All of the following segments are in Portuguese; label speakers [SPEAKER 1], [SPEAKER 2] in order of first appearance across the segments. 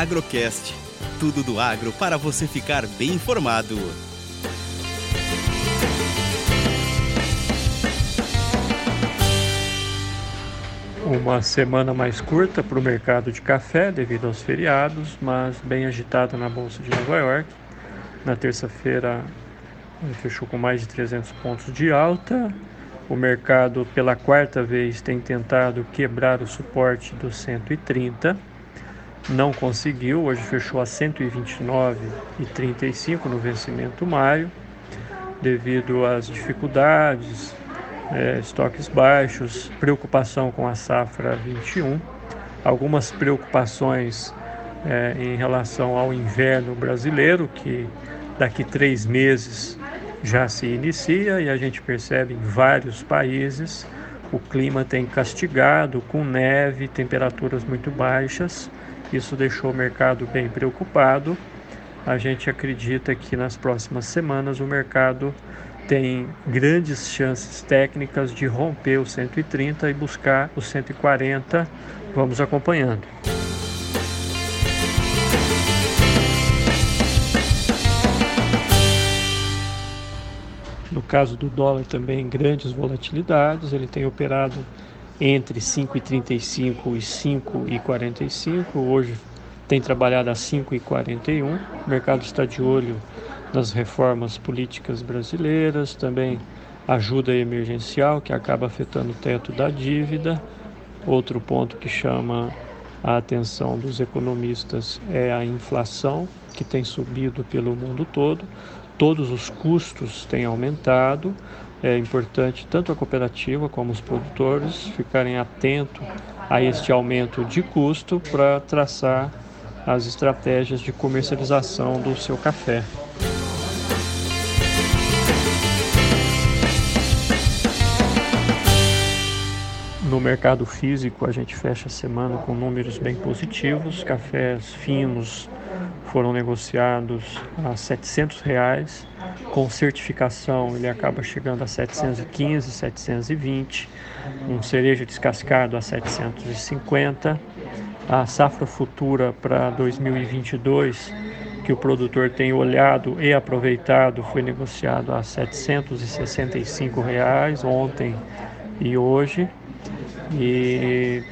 [SPEAKER 1] Agrocast. Tudo do agro para você ficar bem informado.
[SPEAKER 2] Uma semana mais curta para o mercado de café devido aos feriados, mas bem agitada na Bolsa de Nova York. Na terça-feira fechou com mais de 300 pontos de alta. O mercado, pela quarta vez, tem tentado quebrar o suporte dos 130. Não conseguiu, hoje fechou a 129,35 no vencimento maio, devido às dificuldades, é, estoques baixos, preocupação com a safra 21, algumas preocupações é, em relação ao inverno brasileiro, que daqui três meses já se inicia e a gente percebe em vários países o clima tem castigado com neve, temperaturas muito baixas. Isso deixou o mercado bem preocupado. A gente acredita que nas próximas semanas o mercado tem grandes chances técnicas de romper o 130 e buscar o 140. Vamos acompanhando. No caso do dólar também grandes volatilidades, ele tem operado entre 5,35 e 5,45. Hoje tem trabalhado a 5,41. O mercado está de olho nas reformas políticas brasileiras, também ajuda emergencial que acaba afetando o teto da dívida. Outro ponto que chama a atenção dos economistas é a inflação, que tem subido pelo mundo todo todos os custos têm aumentado. É importante tanto a cooperativa como os produtores ficarem atentos a este aumento de custo para traçar as estratégias de comercialização do seu café. No mercado físico, a gente fecha a semana com números bem positivos. Cafés finos foram negociados a 700 reais. com certificação ele acaba chegando a 715, 720, um cereja descascado a 750, a safra futura para 2022 que o produtor tem olhado e aproveitado foi negociado a 765 reais ontem e hoje e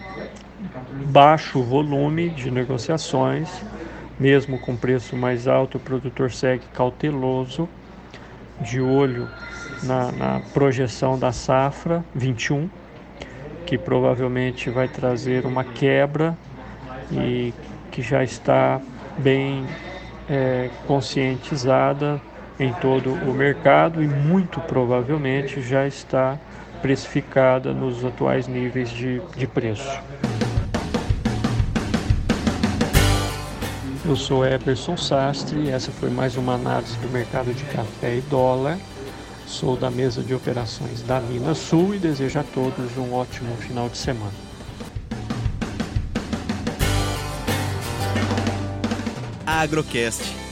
[SPEAKER 2] baixo volume de negociações, mesmo com preço mais alto, o produtor segue cauteloso, de olho na, na projeção da safra 21, que provavelmente vai trazer uma quebra e que já está bem é, conscientizada em todo o mercado e muito provavelmente já está precificada nos atuais níveis de, de preço. Eu sou Eberson Sastre essa foi mais uma análise do mercado de café e dólar. Sou da mesa de operações da Minas Sul e desejo a todos um ótimo final de semana.
[SPEAKER 1] Agrocast